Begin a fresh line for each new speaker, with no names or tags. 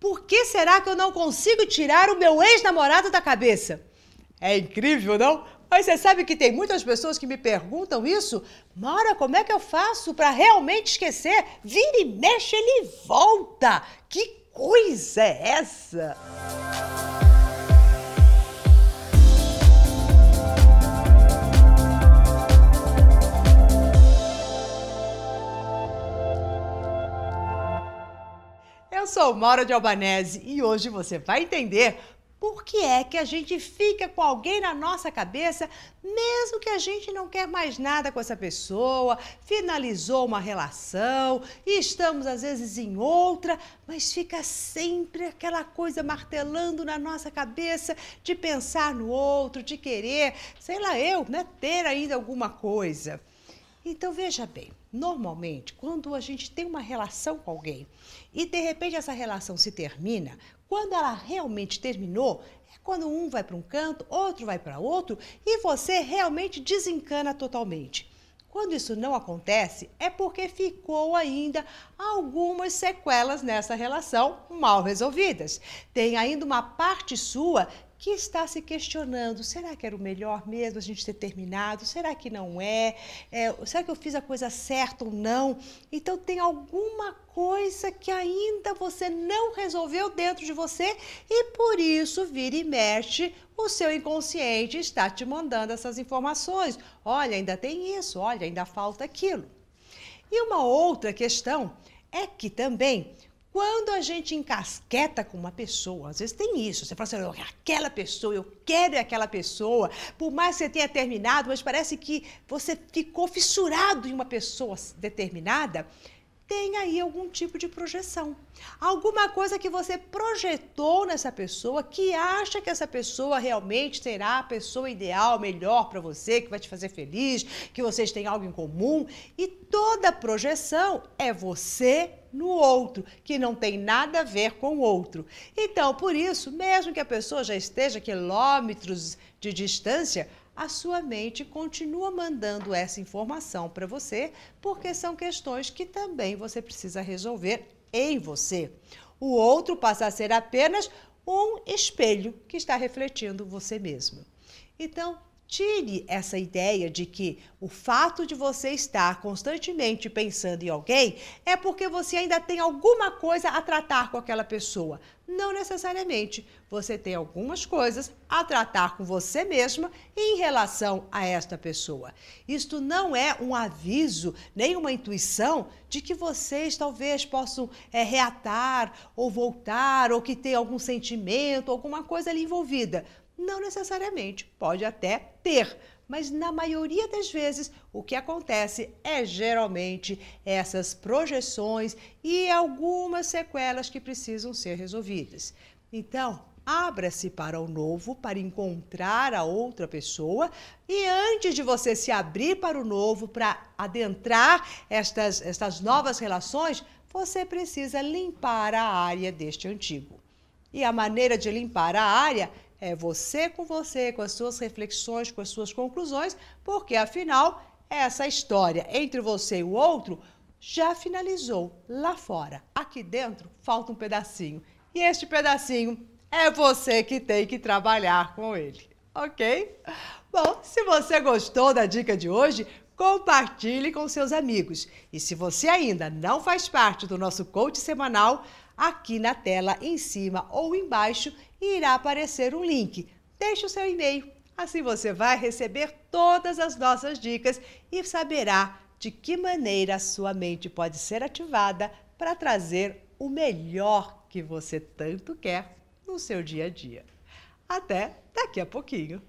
Por que será que eu não consigo tirar o meu ex-namorado da cabeça? É incrível, não? Mas você sabe que tem muitas pessoas que me perguntam isso? Mara, como é que eu faço para realmente esquecer? Vira e mexe, ele volta. Que coisa é essa? Sou Maura de Albanese e hoje você vai entender por que é que a gente fica com alguém na nossa cabeça, mesmo que a gente não quer mais nada com essa pessoa, finalizou uma relação e estamos às vezes em outra, mas fica sempre aquela coisa martelando na nossa cabeça de pensar no outro, de querer, sei lá eu, né, ter ainda alguma coisa. Então veja bem, normalmente quando a gente tem uma relação com alguém e de repente essa relação se termina, quando ela realmente terminou, é quando um vai para um canto, outro vai para outro e você realmente desencana totalmente. Quando isso não acontece, é porque ficou ainda algumas sequelas nessa relação mal resolvidas. Tem ainda uma parte sua que está se questionando: será que era o melhor mesmo a gente ter terminado? Será que não é? é? Será que eu fiz a coisa certa ou não? Então, tem alguma coisa que ainda você não resolveu dentro de você e por isso vira e mexe. O seu inconsciente está te mandando essas informações. Olha, ainda tem isso, olha, ainda falta aquilo. E uma outra questão é que também quando a gente encasqueta com uma pessoa, às vezes tem isso, você fala assim, aquela pessoa, eu quero aquela pessoa, por mais que você tenha terminado, mas parece que você ficou fissurado em uma pessoa determinada, tem aí algum tipo de projeção. Alguma coisa que você projetou nessa pessoa, que acha que essa pessoa realmente será a pessoa ideal, melhor para você, que vai te fazer feliz, que vocês têm algo em comum. E toda projeção é você no outro, que não tem nada a ver com o outro. Então, por isso, mesmo que a pessoa já esteja a quilômetros de distância, a sua mente continua mandando essa informação para você, porque são questões que também você precisa resolver em você. O outro passa a ser apenas um espelho que está refletindo você mesmo. Então, Tire essa ideia de que o fato de você estar constantemente pensando em alguém é porque você ainda tem alguma coisa a tratar com aquela pessoa. Não necessariamente. Você tem algumas coisas a tratar com você mesma em relação a esta pessoa. Isto não é um aviso, nem uma intuição de que vocês talvez possam é, reatar ou voltar, ou que tem algum sentimento, alguma coisa ali envolvida. Não necessariamente, pode até ter, mas na maioria das vezes o que acontece é geralmente essas projeções e algumas sequelas que precisam ser resolvidas. Então, abra-se para o novo, para encontrar a outra pessoa e antes de você se abrir para o novo, para adentrar estas, estas novas relações, você precisa limpar a área deste antigo. E a maneira de limpar a área é você com você, com as suas reflexões, com as suas conclusões, porque afinal, essa história entre você e o outro já finalizou lá fora. Aqui dentro falta um pedacinho. E este pedacinho é você que tem que trabalhar com ele, ok? Bom, se você gostou da dica de hoje, compartilhe com seus amigos. E se você ainda não faz parte do nosso coach semanal, aqui na tela em cima ou embaixo irá aparecer um link. Deixe o seu e-mail, assim você vai receber todas as nossas dicas e saberá de que maneira a sua mente pode ser ativada para trazer o melhor que você tanto quer no seu dia a dia. Até daqui a pouquinho!